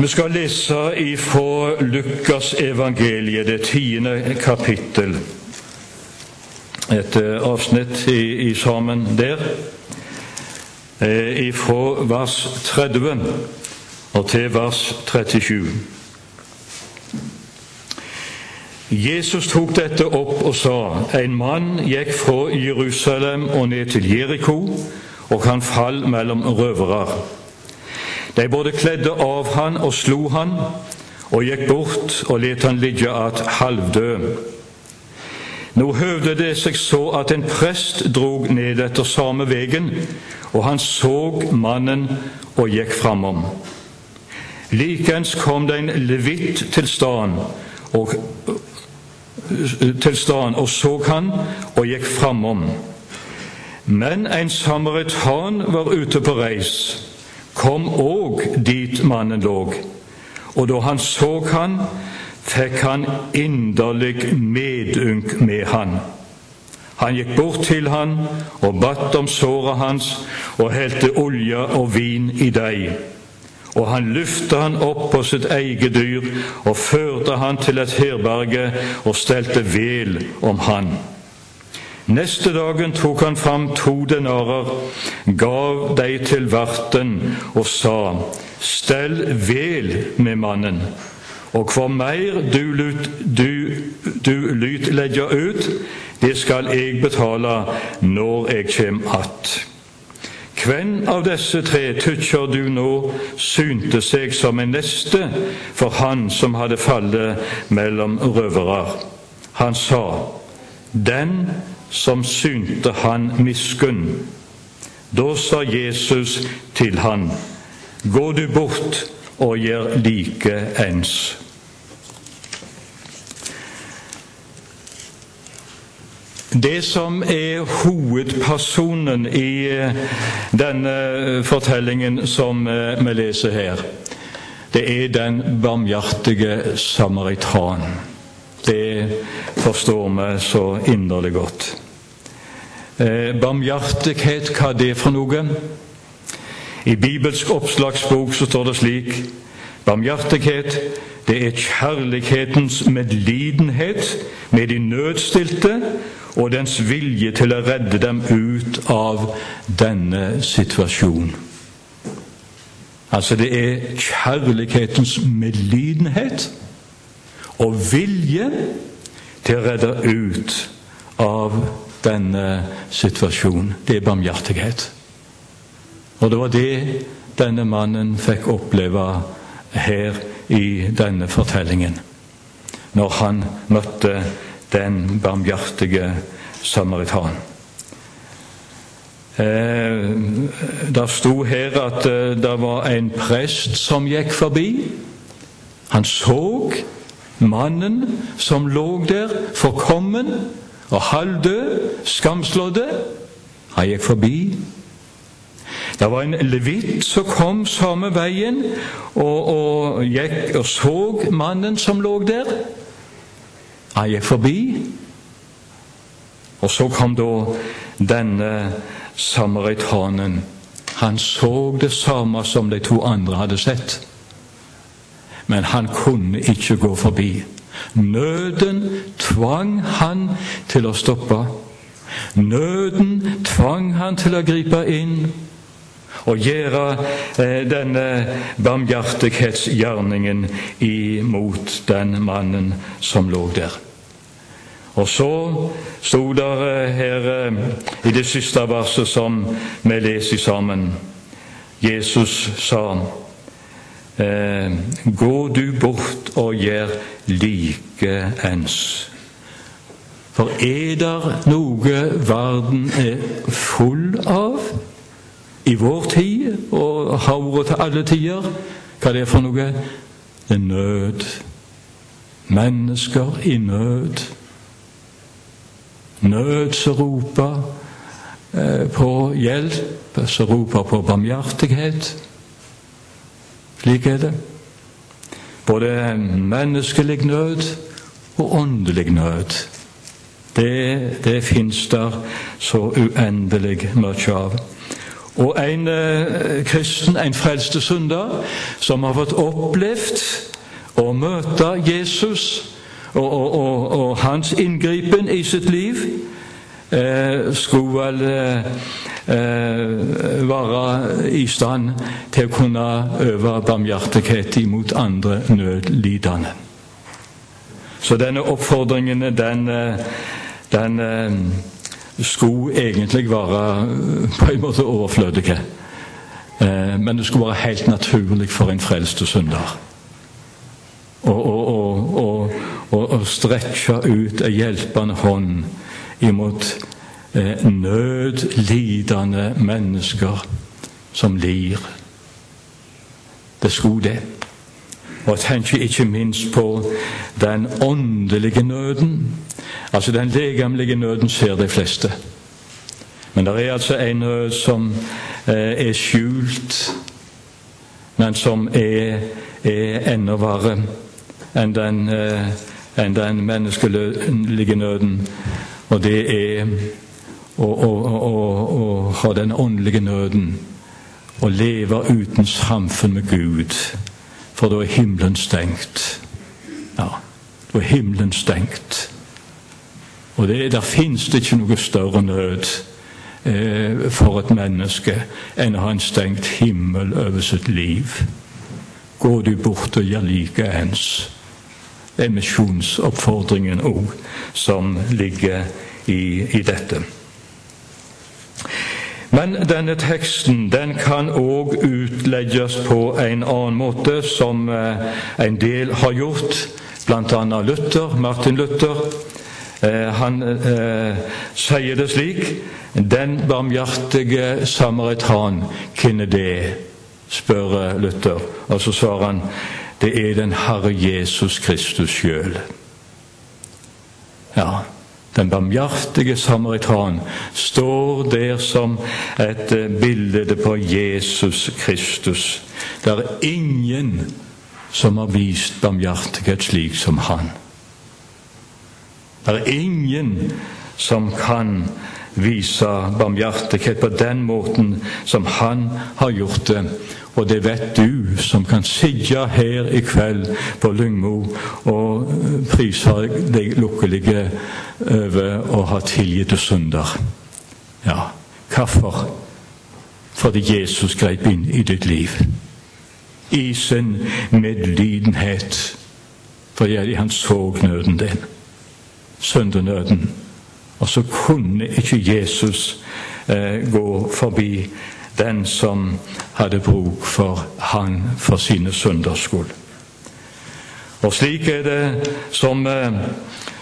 Vi skal lese ifra Lukas evangeliet, det tiende kapittel. Et eh, avsnitt i, i sammen der, eh, ifra vers 30 og til vers 37. Jesus tok dette opp og sa, en mann gikk fra Jerusalem og ned til Jeriko, og han fall mellom røvere. De både kledde av han og slo han, og gikk bort og lot han ligge att halvdød. Nå høvde det seg så at en prest drog ned etter samme vegen, og han så mannen og gikk framom. Likeens kom det en levitt til staden og, til staden og så han og gikk framom. Men en samaritan var ute på reis kom òg dit mannen lå, og da han så han, fikk han inderlig medynk med han. Han gikk bort til han og batt om såret hans og helte olje og vin i deig. Og han løfta han opp på sitt eget dyr og førte han til et herberge og stelte vel om han. Neste dagen tok han fram to denarer, gav de til verten og sa:" Stell vel med mannen, og hvor mer du, lut, du, du lyt legger ut, det skal jeg betale når jeg kjem att. Hvem av disse tre tykker du nå synte seg som en neste for han som hadde fallet mellom røvere? Han sa, den som synte han miskunn. Da sa Jesus til han, Gå du bort og gjør like ens. Det som er hovedpersonen i eh, denne fortellingen som eh, vi leser her, det er den barmhjertige samaritan. Det forstår vi så inderlig godt. Eh, barmhjertighet, hva er det for noe? I bibelsk oppslagsbok så står det slik Barmhjertighet, det er kjærlighetens medlidenhet med de nødstilte og dens vilje til å redde dem ut av denne situasjonen. Altså, det er kjærlighetens medlidenhet og vilje til å redde ut av denne situasjonen. Det er barmhjertighet. Og det var det denne mannen fikk oppleve her i denne fortellingen, når han møtte den barmhjertige samaritan. Eh, det sto her at eh, det var en prest som gikk forbi. Han så Mannen som lå der, forkommen og halvdød, skamslådde, han gikk forbi. Det var en levitt som kom samme veien og, og gikk og så mannen som lå der. Han gikk forbi. Og så kom da denne samaritanen. Han så det samme som de to andre hadde sett men han kunne ikke gå forbi. Nøden tvang han til å stoppe. Nøden tvang han til å gripe inn og gjøre eh, denne barmhjertighetsgjerningen imot den mannen som lå der. Og så sto det eh, her eh, i det siste verset som vi leser sammen Jesus sa eh, gå du bort og gjør likeens. For er der noe verden er full av i vår tid, og har vært til alle tider, hva det er for noe? Det nød. Mennesker i nød. Nød som roper eh, på hjelp, som roper på barmhjertighet. Slik er det. Både menneskelig nød og åndelig nød. Det, det fins der så uendelig mye av. og en eh, kristen, en frelste synder, som har fått opplevd å møte Jesus og, og, og, og hans inngripen i sitt liv, eh, skulle vel eh, eh, være i stand til å kunne øve barmhjertighet imot andre nødlidende. Så denne oppfordringen, den, eh, den eh, skulle egentlig være på en måte overflødig. Men det skulle være helt naturlig for en frelste synder å strekke ut ei hjelpende hånd imot eh, nødlidende mennesker som lir. Det skulle det. Og jeg tenker ikke minst på den åndelige nøden. Altså Den legemlige nøden ser de fleste. Men det er altså en nød som eh, er skjult, men som er, er enda verre enn den, eh, enn den menneskelige nøden. Og det er å, å, å, å ha den åndelige nøden. Å leve uten samfunn med Gud. For da er himmelen stengt. Ja, da er himmelen stengt. Og det, der fins det ikke noe større nød eh, for et menneske enn å ha en stengt himmel over sitt liv. Går du bort og gjør likeens. Er òg som ligger i, i dette. Men denne teksten den kan òg utlegges på en annen måte, som eh, en del har gjort, bl.a. Luther, Martin Luther. Eh, han eh, sier det slik Den barmhjertige samaritan, hvem er det? spør Luther. Og så svarer han det er den Herre Jesus Kristus sjøl. Ja, den barmhjertige samaritan står der som et eh, bilde på Jesus Kristus. Det er ingen som har vist barmhjertighet slik som han. Det er ingen som kan vise barmhjertighet på den måten som han har gjort det. Og det vet du som kan sitte her i kveld på Lyngmo og prise deg lukkelige over å ha tilgitt tilgitte synder. Ja, hvorfor? Fordi Jesus grep inn i ditt liv. I sin medlidenhet. Fordi han så nøden din. Syndenøden. Og så kunne ikke Jesus eh, gå forbi den som hadde bruk for han for sine synders skyld. Og slik er det som eh,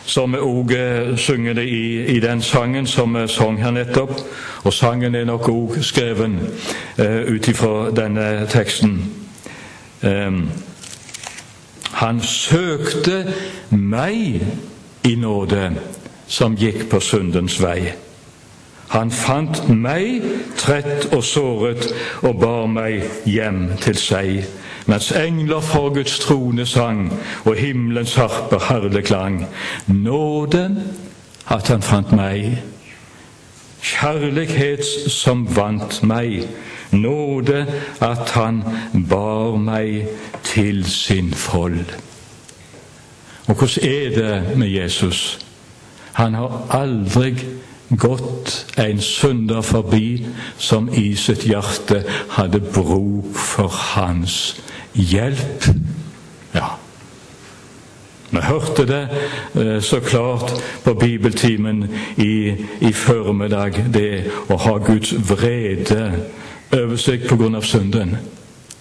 som vi òg eh, synger det i, i, den sangen som vi sang her nettopp. Og sangen er nok òg skreven eh, ut ifra denne teksten. Eh, han søkte meg i nåde som gikk på syndens vei. Han fant meg trett og såret og bar meg hjem til seg, mens engler for Guds trone sang og himmelens harper herlig klang. Nåde at han fant meg, Kjærlighet som vant meg, nåde at han bar meg til sin fold. Og hvordan er det med Jesus? Han har aldri gått en synder forbi som i sitt hjerte hadde bruk for hans hjelp. Ja. Vi hørte det eh, så klart på bibeltimen i, i formiddag, det å ha Guds vrede over seg av synden.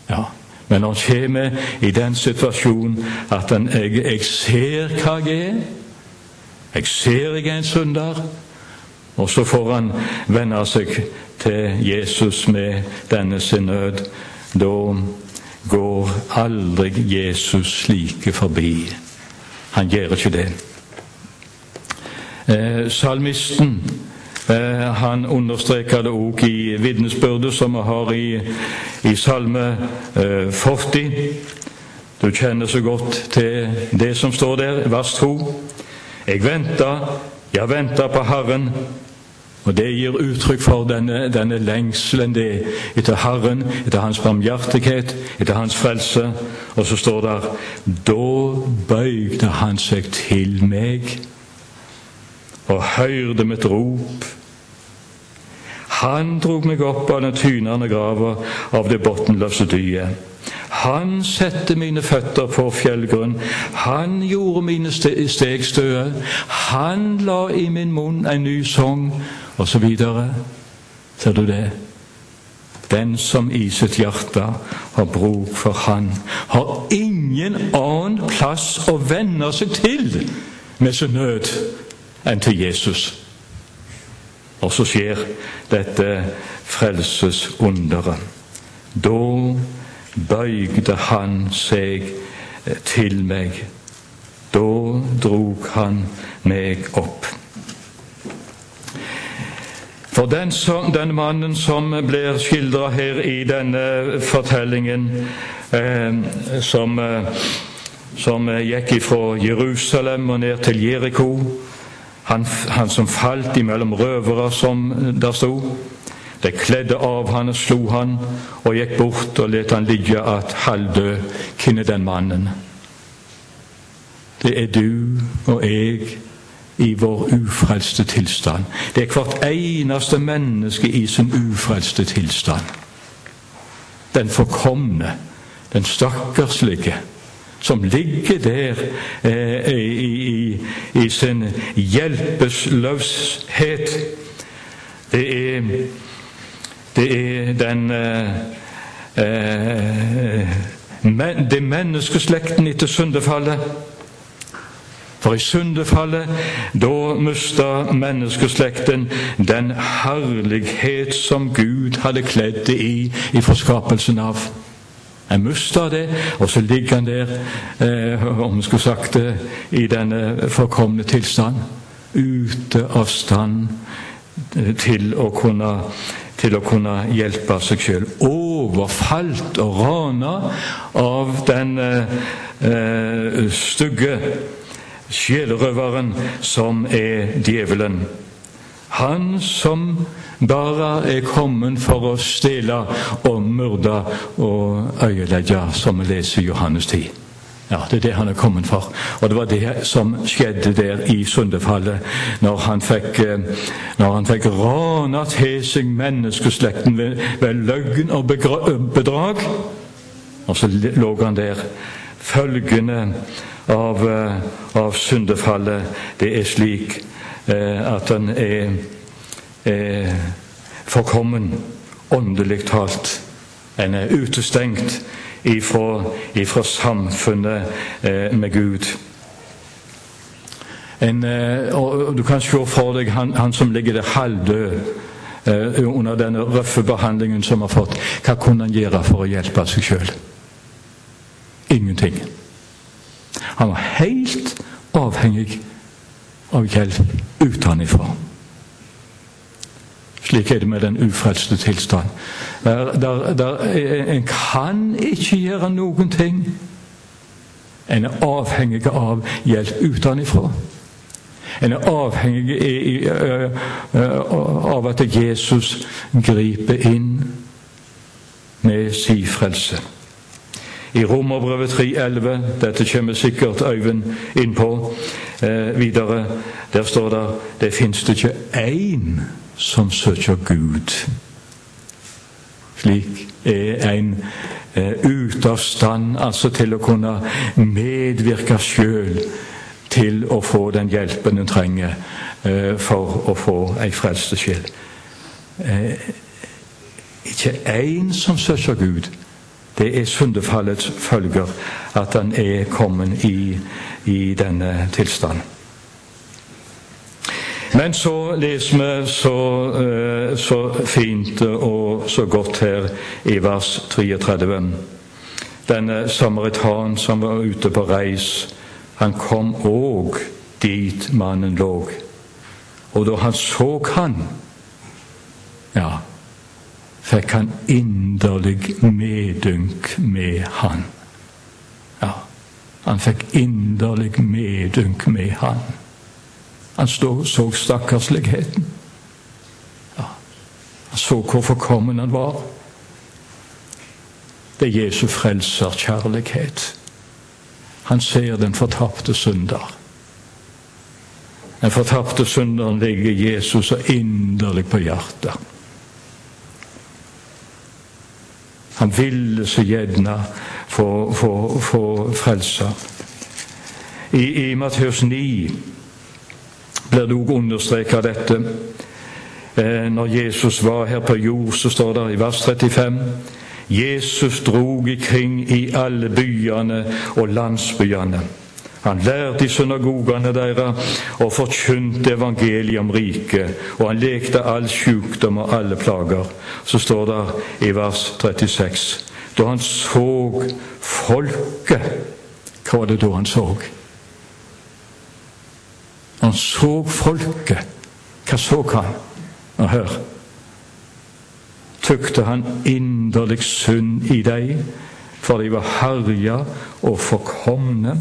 Ja. Men han kommer i den situasjonen at han, jeg, jeg ser hva jeg er jeg ser er en synder. Og så får han venne seg til Jesus med denne sin nød. Da går aldri Jesus slike forbi. Han gjør ikke det. Eh, salmisten eh, han understreker det òg i vitnesbyrdet som vi har i, i Salme eh, 40. Du kjenner så godt til det som står der, vers 2. Jeg venta, jeg venta på Herren, Og Det gir uttrykk for denne, denne lengselen det etter Herren, etter Hans barmhjertighet, etter Hans frelse. Og så står det Da bøygde han seg til meg og hørte mitt rop. Han drog meg opp av den tynende grava av det bunnløse dyet. Han sette mine føtter på fjellgrunn. Han gjorde mine steg støe. Han la i min munn en ny sang, osv. Ser du det? Den som i sitt hjerte har bruk for Han, har ingen annen plass å vende seg til med sin nød enn til Jesus. Og så skjer dette frelsesunderet. Da bøygde han seg til meg. Da drog han meg opp. For den, som, den mannen som blir skildra her i denne fortellingen, eh, som, eh, som gikk fra Jerusalem og ned til Jeriko han, han som falt imellom røvere, som der sto. De kledde av han og slo han, og gikk bort og lot han ligge at halvdød. Hvem er den mannen? Det er du og jeg i vår ufrelste tilstand. Det er hvert eneste menneske i sin ufrelste tilstand. Den forkomne, den stakkarslige som ligger der eh, i, i, i, sin hjelpeløshet. Det er, det er den eh, eh, men, Det menneskeslekten etter syndefallet. For i syndefallet, da mista menneskeslekten den herlighet som Gud hadde kledd det i i forskapelsen av. En mista det, og så ligger han der, eh, om vi skulle sagt det, i denne forkomne tilstand. Ute av stand eh, til å kunne, til å kunne hjelpe seg sjøl. Overfalt og rana av den eh, stygge sjelerøveren som er djevelen. Han som bare er kommet for å stjele og myrde og øyelegge, som vi leser i Johannes 10. Ja, Det er det han er kommet for. Og det var det som skjedde der i syndefallet, når han fikk, eh, når han fikk rana til seg menneskeslekten ved, ved løgn og bedrag. Og så lå han der. Følgende av, eh, av syndefallet, det er slik eh, at han er er forkommen åndelig talt. En er utestengt ifra, ifra samfunnet eh, med Gud. En, eh, og Du kan se for deg han, han som ligger der halvdød eh, under denne røffe behandlingen som har fått. Hva kunne han gjøre for å hjelpe seg sjøl? Ingenting. Han var helt avhengig av hjelp utenfra. Slik er det med den ufrelste tilstand. Der, der, der, en kan ikke gjøre noen ting. En er avhengig av hjelp utenfra. En er avhengig av at Jesus griper inn med sin frelse. I Romerbrevet 3,11, dette kommer sikkert Øyvind inn på eh, videre, der står det det fins det ikke én som søker Gud. Slik er en eh, ute av stand altså til å kunne medvirke sjøl til å få den hjelpen en trenger eh, for å få ei frelste sjel. Eh, ikke én som søker Gud. Det er syndefallets følger at han er kommet i, i denne tilstanden. Men så leser vi så, eh, så, fint og så godt her i vers 33. Denne samaritan som var ute på reis, han kom òg dit mannen lå. Og da han så han, ja, fikk han inderlig medynk med han. Ja, han fikk inderlig medynk med han. Han så stakkarsligheten. Han så hvor forkommen han var. Det er Jesu frelserkjærlighet. Han ser den fortapte synder. Den fortapte synderen ligger Jesus så inderlig på hjertet. Han ville så gjerne få, få, få frelse. I, i Matteus 9 blir det også understreket dette. Eh, når Jesus var her på jord, så står det i vers 35 Jesus drog ikring i alle byene og landsbyene. Han lærte i synagogene deres og forkynte evangeliet om riket, og han lekte all sykdom og alle plager. Så står det i vers 36 da han så folket Hva var det da han så? Han så folket. Hva så han? Og hør tykte han inderlig synd i deg, for de var herja og forkomne.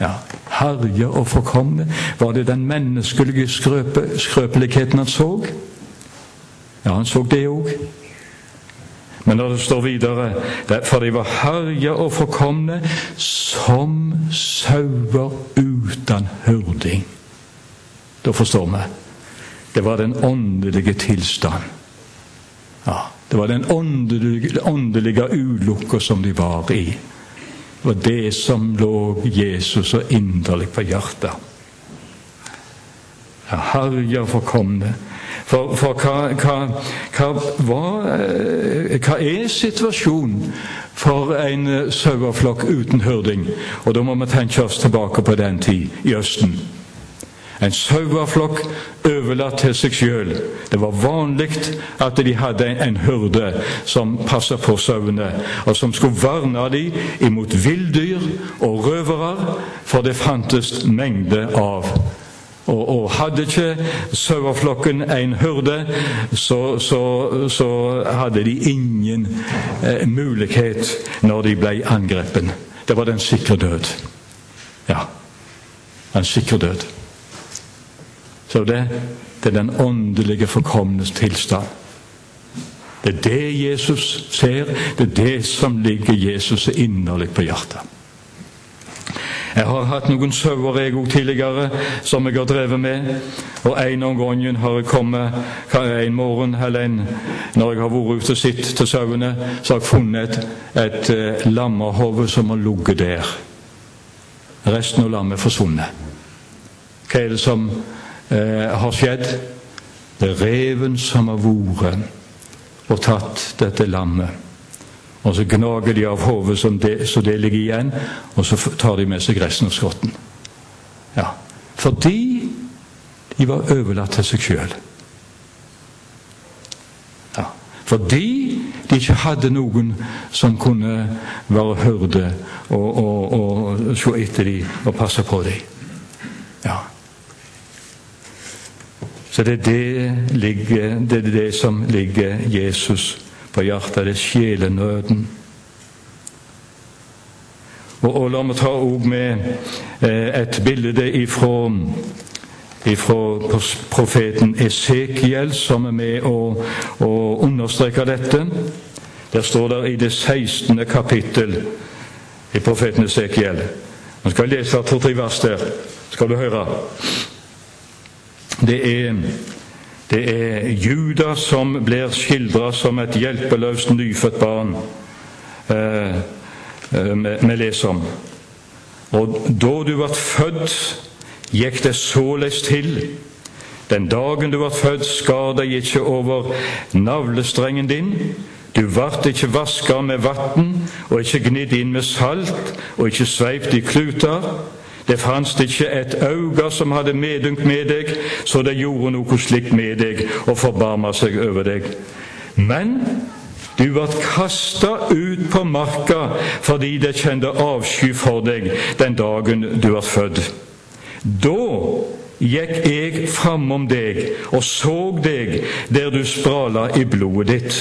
Ja, herja og forkomne. Var det den menneskelige skrøpe, skrøpeligheten han så? Ja, han så det òg. Men når det står videre For de var herja og forkomne som sauer uten hørding. Da forstår vi. Det var den åndelige tilstand. Ja, Det var den åndelige, åndelige ulukka som de var i. Det var det som lå Jesus så inderlig på hjertet. Ja, Herja forkomne. For, for hva, hva, hva, eh, hva, er situasjonen for en saueflokk uten hyrding? Og da må vi tenke oss tilbake på den tid i Østen. En saueflokk overlatt til seg sjøl. Det var vanlig at de hadde en hyrde som passa på sauene, og som skulle verne dem imot villdyr og røvere, for det fantes mengde av. Og, og hadde ikke saueflokken en hurde, så, så, så, hadde de ingen eh, mulighet når de ble angrepet. Det var den sikre død. Ja, den sikre død. Så det, det er den åndelige forkomnes tilstand. Det er det Jesus ser, det er det som ligger Jesus inderlig på hjertet. Jeg har hatt noen sauer jeg òg tidligere, som jeg har drevet med. Og en om gangen har jeg kommet en morgen eller en, når jeg har vært ute og sett til sauene, så har jeg funnet et, et uh, lammehode som har ligget der. Resten av lammet er forsvunnet. Hva er det som eh, har skjedd. Det er reven som har vært og tatt dette lammet. Og så gnager de av hodet så det ligger igjen, og så tar de med seg resten av skotten. Ja, Fordi de var overlatt til seg sjøl. Ja, fordi de ikke hadde noen som kunne være hyrde og, og, og se etter dem og passe på dem. Ja. Så det er det, ligger, det er det, som ligger Jesus på hjertet. Det sjelenøden. Og, og La meg ta òg med eh, et bilde ifra, ifra profeten Esekiel, som er med og, og understreker dette. Der står det i det 16. kapittel i profeten Esekiel. Nå skal jeg lese to-tre vers der. Skal du høre. Det er, det er Juda som blir skildra som et hjelpeløst nyfødt barn eh, eh vi leser om. Og da du ble født, gikk det såleis til. Den dagen du ble født, skar deg ikke over navlestrengen din. Du vart ikke vaska med vann og ikke gnidd inn med salt og ikke sveipt i kluter. Det fantes ikke et øye som hadde medynk med deg, så det gjorde noe slikt med deg og forbarma seg over deg. Men du ble kasta ut på marka fordi det kjente avsky for deg den dagen du ble født. Da gikk jeg framom deg og så deg der du sprala i blodet ditt.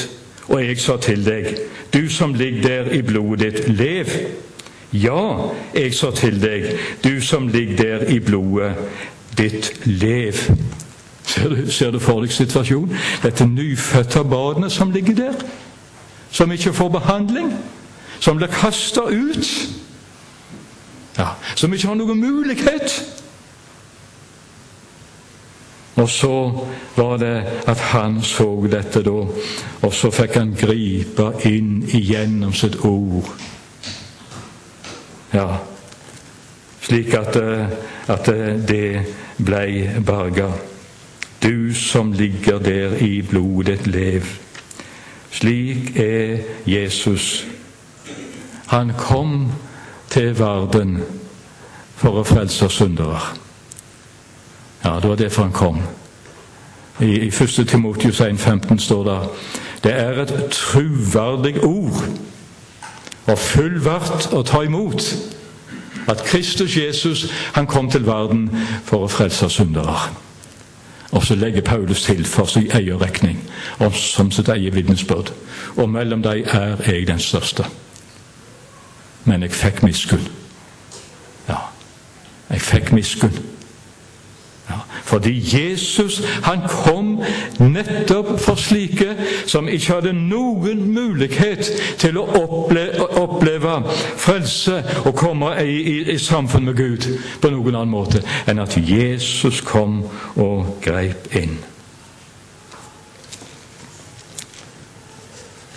Og jeg sa til deg, du som ligger der i blodet ditt, lev. Ja, jeg sa til deg, du som ligger der i blodet, ditt lev. Ser du, ser du for deg situasjonen? Dette nyfødte barnet som ligger der, som ikke får behandling, som blir kasta ut, ja, som ikke har noen mulighet. Og så var det at han så dette da, og så fikk han gripe inn igjennom sitt ord. Ja, slik at, eh, at det blei berga. Du som ligger der i blodet, lev. Slik er Jesus. Han kom til verden for å frelse syndere. Ja, det var derfor han kom. I, i 1. Timotius 1,15 står det det er et truverdig ord og full verdt å ta imot at Kristus Jesus han kom til verden for å frelse syndere. Og så legger Paulus til for sin egen regning som sitt eget vitnesbyrd. Og mellom dem er jeg den største. Men jeg fikk miskunn. Ja, jeg fikk miskunn. Fordi Jesus han kom nettopp for slike som ikke hadde noen mulighet til å oppleve, oppleve frelse og komme i, i, i, samfunn med Gud på noen annen måte enn at Jesus kom og greip inn.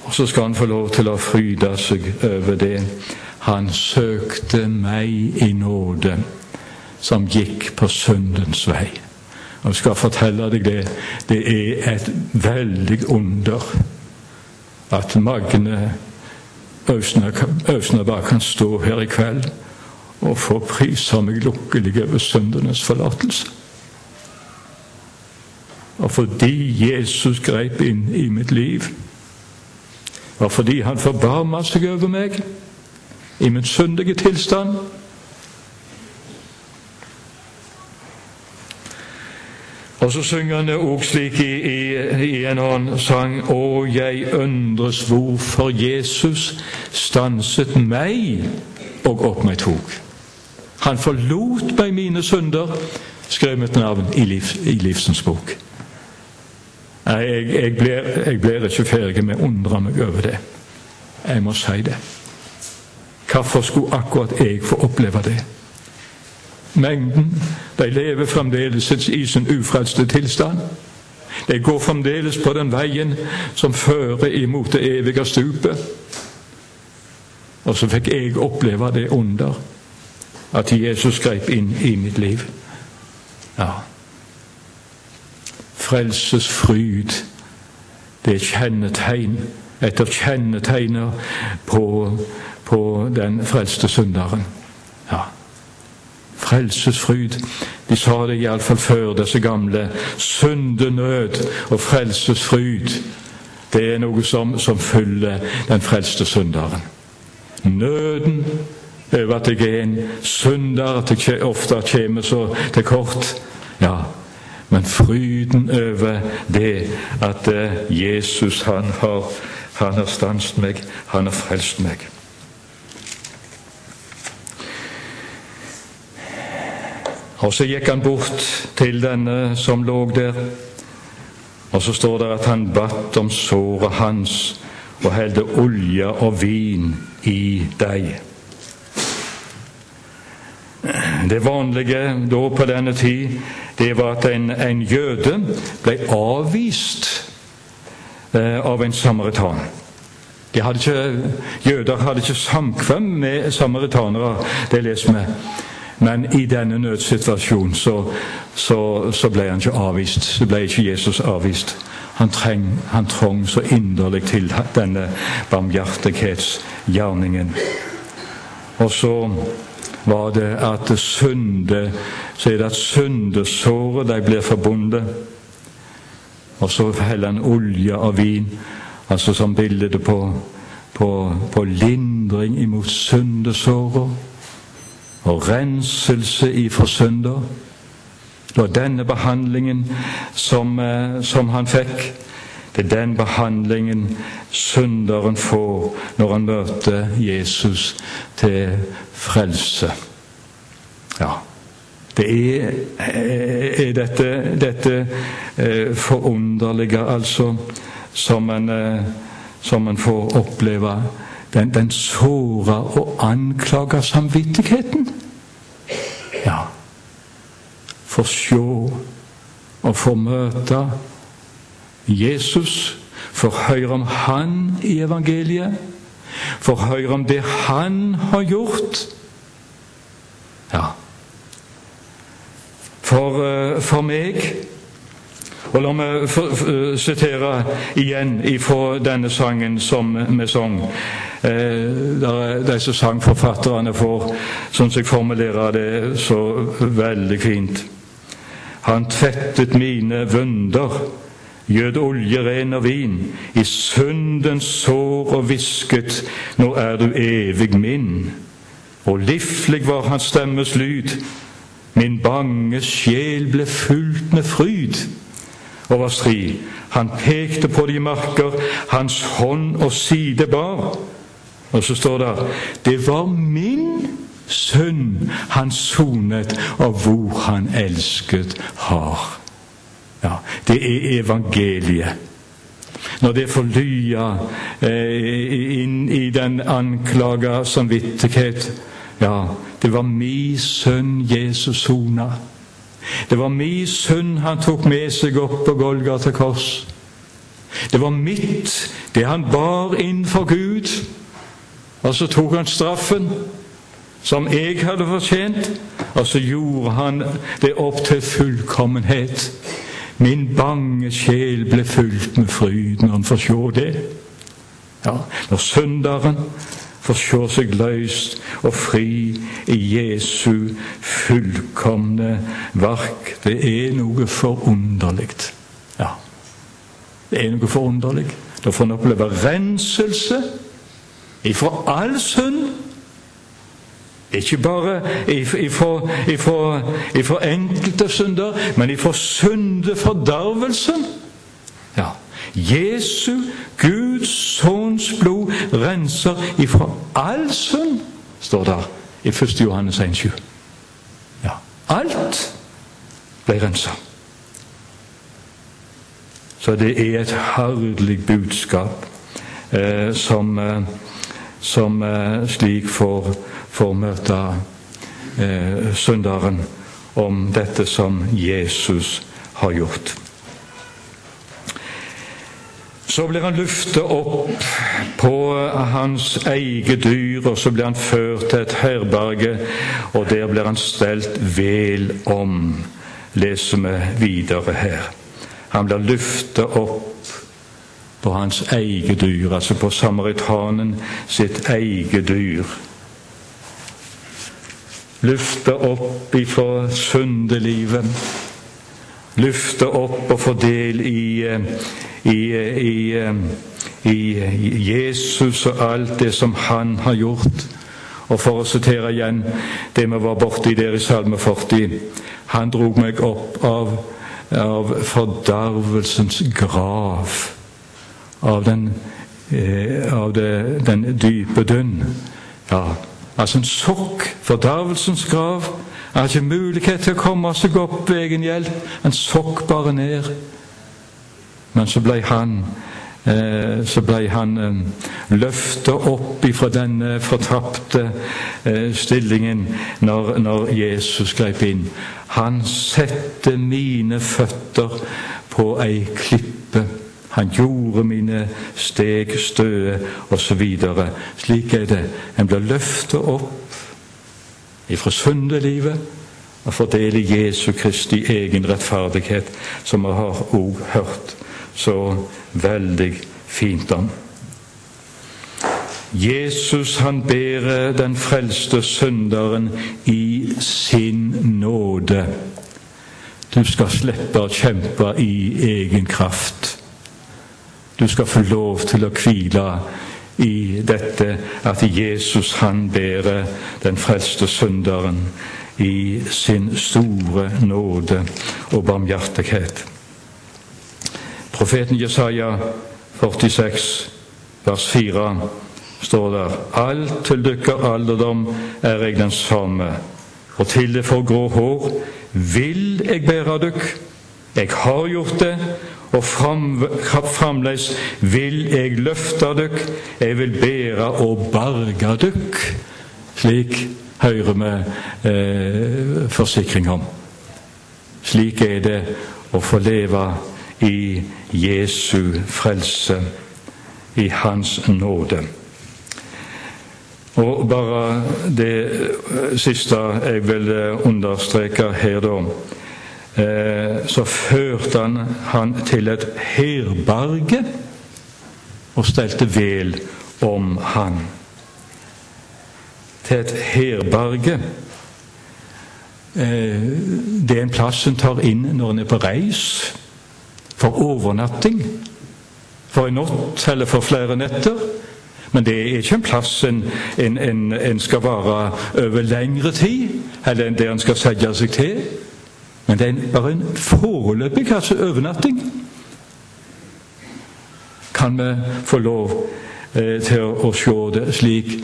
Og så skal han få lov til å fryde seg over det. Han søkte meg i nåde som gikk på syndens vei. Jeg skal fortelle deg det. Det er et veldig under at Magne Ausnabakk kan stå her i kveld og få prisa meg lukkelig over syndenes forlatelse. Og fordi Jesus grep inn i mitt liv, og fordi han forbarma seg over meg i min syndige tilstand Og så synger han det òg slik i, i, i, en annen sang Å, jeg undres hvorfor Jesus stanset meg og opp meg tok. Han forlot meg mine synder, skrev mitt navn i, liv, i livsens bok. Nei, jeg, jeg, blir, jeg blir ikke ferdig med å undre meg over det. Jeg må si det. Hvorfor skulle akkurat jeg få oppleve det? Mengden de lever fremdeles i sin ufrelste tilstand. De går fremdeles på den veien som fører imot det evige stupet. Og så fikk jeg oppleve det under at Jesus grep inn i mitt liv. Ja. Frelsesfryd, det er kjennetegn, etter kjennetegner på, på den frelste synderen. Frelsesfryd. De sa det iallfall før, disse gamle. Syndenød og frelsesfryd. Det er noe som, som fyller den frelste synderen. Nøden over at jeg er en synder, at jeg ofte kommer så til kort. Ja, men fryden over det at eh, Jesus han har, han har stanset meg, han har frelst meg. Og så gikk han bort til denne som lå der, og så står det at han batt om såret hans og helte olje og vin i deg. Det vanlige da på denne tid, det var at en, en jøde ble avvist eh, av en samaritan. Hadde ikke, jøder hadde ikke samkvem med samaritanere, det leser vi. Men i denne nødsituasjonen så, så, så, ble han ikke avvist. Så ble ikke Jesus avvist. Han, treng, han trong så inderlig til denne barmhjertighetsgjerningen. Og så var det at synde Så er det at syndesåret de blir forbundet. Og så heller han olje og vin, altså som bilde på, på, på lindring imot syndesåret og renselse ifra synder. Det denne behandlingen som, eh, som han fikk. Det er den behandlingen synderen får når han møter Jesus til frelse. Ja, det er, er dette, dette eh, forunderlige, altså, som en, eh, som en får oppleve. Den, den såra og anklaga samvittigheten. Ja. For sjå og få møte Jesus, for høre om Han i evangeliet, for høre om det Han har gjort. Ja. For, eh, for meg og La meg eh, sitere igjen ifra denne sangen som vi sang. Eh, disse sangforfatterne får, sånn som jeg formulerer det, så veldig fint. Han tvettet mine vunder, gjød olje ren og vin, i syndens sår og hvisket, nå er du evig min. Og livlig var hans stemmes lyd, min bange sjel ble fulgt med fryd over strid. Han pekte på de marker hans hånd og side bar. Og så står det det var min sønn han sonet, og hvor han elsket har. Ja, Det er evangeliet. Når det får lya eh, inn i den anklaga samvittighet Ja, det var min sønn Jesus sona. Det var min synd han tok med seg opp på Golgata kors. Det var mitt, det han bar inn for Gud. Og så tok han straffen, som jeg hadde fortjent, og så gjorde han det opp til fullkommenhet. Min bange sjel ble fylt med fryd når han får se det. Ja, når synderen får se seg løst og fri i Jesu fullkomne verk. Det er noe forunderlig. Ja, det er noe forunderlig. Da får en oppleve renselse ifra all synd. Ikke bare ifra enkelte synder, men ifra syndefordervelsen. Jesu, Guds sønns blod, renser ifra all synd, står det i 1. Johannes 1,7. Ja, alt ble rensa. Så det er et herlig budskap eh, som, eh, som eh, slik får, får møte eh, synderen om dette som Jesus har gjort. Så blir han løftet opp på hans eget dyr, og så blir han ført til et herberge, og der blir han stelt vel om, leser vi videre her. Han blir løftet opp på hans eget dyr, altså på samaritanen sitt eget dyr. Løftet opp ifra syndelivet. Løftet opp og få del i, i, i, i Jesus og alt det som han har gjort. Og for å sitere igjen det vi var borti der i Salme 40 Han drog meg opp av, av fordervelsens grav, av den, eh, av det, den dype dønn. Ja, altså en sukk. fordervelsens grav. Han har ikke mulighet til å komme seg opp ved egen hjelp. Han sokk bare ned. Men så ble han eh, så ble han eh, løftet opp ifra denne fortapte eh, stillingen når, når Jesus grep inn. Han sette mine føtter på ei klippe. Han gjorde mine steg støe, osv. Slik er det. En blir løftet opp ifra syndelivet og fordeler Jesu Kristi egen rettferdighet, som vi har òg hørt så veldig fint om. Jesus han bærer den frelste synderen i sin nåde. Du skal slippe å kjempe i egen kraft. Du skal få lov til å hvile i dette at Jesus han bærer den frelste synderen i sin store nåde og barmhjertighet. Profeten Jesaja 46, vers 4 står der Alt til dykker alderdom er jeg den samme, og til det for grå hår vil jeg bære dykk. Jeg har gjort det, og fram, framleis vil jeg løfte dykk, jeg vil bære og berge dykk. Slik hører vi eh, forsikring om. Slik er det å få leve i Jesu frelse, i Hans nåde. Og bare det eh, siste jeg vil eh, understreke her, da. Eh, så førte han han til et herberge og stelte vel om han. Til et herberge. Det er en plass en tar inn når en er på reis, for overnatting, for en natt eller for flere netter. Men det er ikke en plass en, en, en, en skal være over lengre tid, eller der en skal sette seg til. Men det er bare en foreløpig altså overnatting. Kan vi få lov eh, til å se det slik?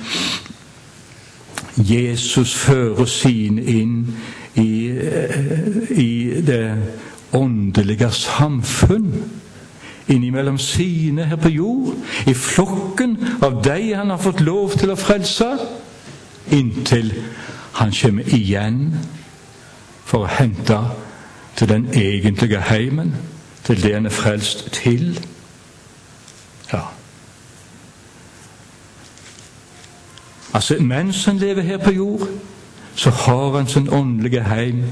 Jesus fører sin inn i, eh, i det åndelige samfunn innimellom sine her på jord, i flokken av de han har fått lov til å frelse, inntil han kommer igjen for å hente til den egentlige heimen, til det han er frelst til. Ja. Altså, mens han lever her på jord, så har han sin åndelige heim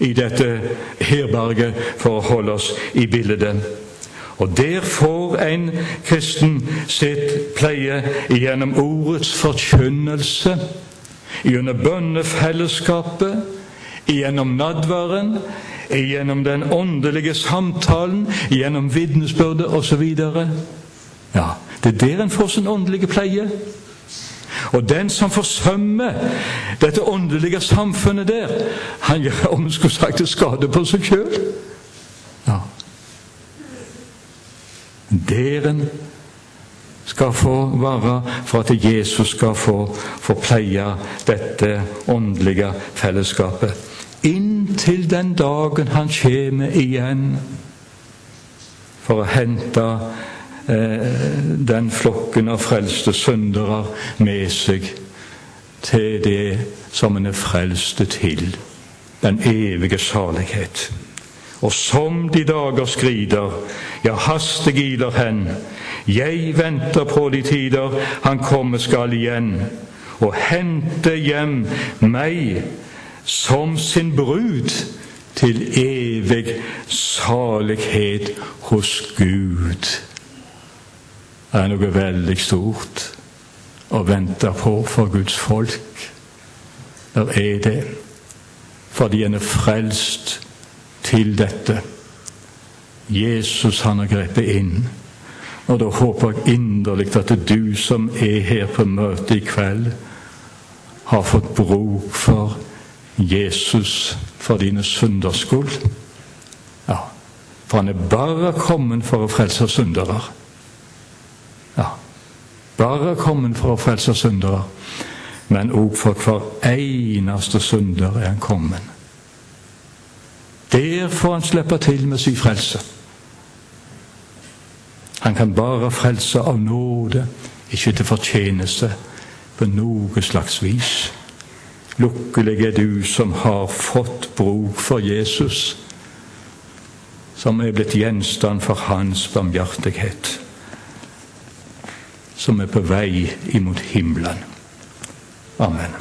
i dette herberget, for å holde oss i bildet. Og der får en kristen sitt pleie gjennom ordets forkynnelse, gjennom bønnefellesskapet, gjennom nadværen, gjennom den åndelige samtalen, gjennom vitnesbyrdet osv. Ja, det er der en får sin åndelige pleie. Og den som forsømmer dette åndelige samfunnet der, han gjør om skulle sagt det skade på seg sjøl. Ja. Deren skal få være for at Jesus skal få, få pleie dette åndelige fellesskapet. Inntil den dagen han kommer igjen for å hente den flokken av frelste syndere med seg til det som en er frelste til, den evige salighet. Og som de dager skrider, ja, hastig iler hen. Jeg venter på de tider han komme skal igjen, og hente hjem meg som sin brud til evig salighet hos Gud. Er noe veldig stort å vente på for Guds folk. Der er det, fordi en er frelst til dette. Jesus han har grepet inn. Og da håper jeg inderlig at du som er her på møtet i kveld, har fått bruk for Jesus for dine synders skyld. Ja, for han er bare kommet for å frelse syndere. Bare kommet for å frelse syndere, men òg for hver eneste synder er han kommet. Der får han slippe til med sin frelse. Han kan bare frelse av nåde, ikke til fortjeneste på noe slags vis. Lukkelig er du som har fått bruk for Jesus, som er blitt gjenstand for hans barmhjertighet, som er på vei imot himmelen. Amen.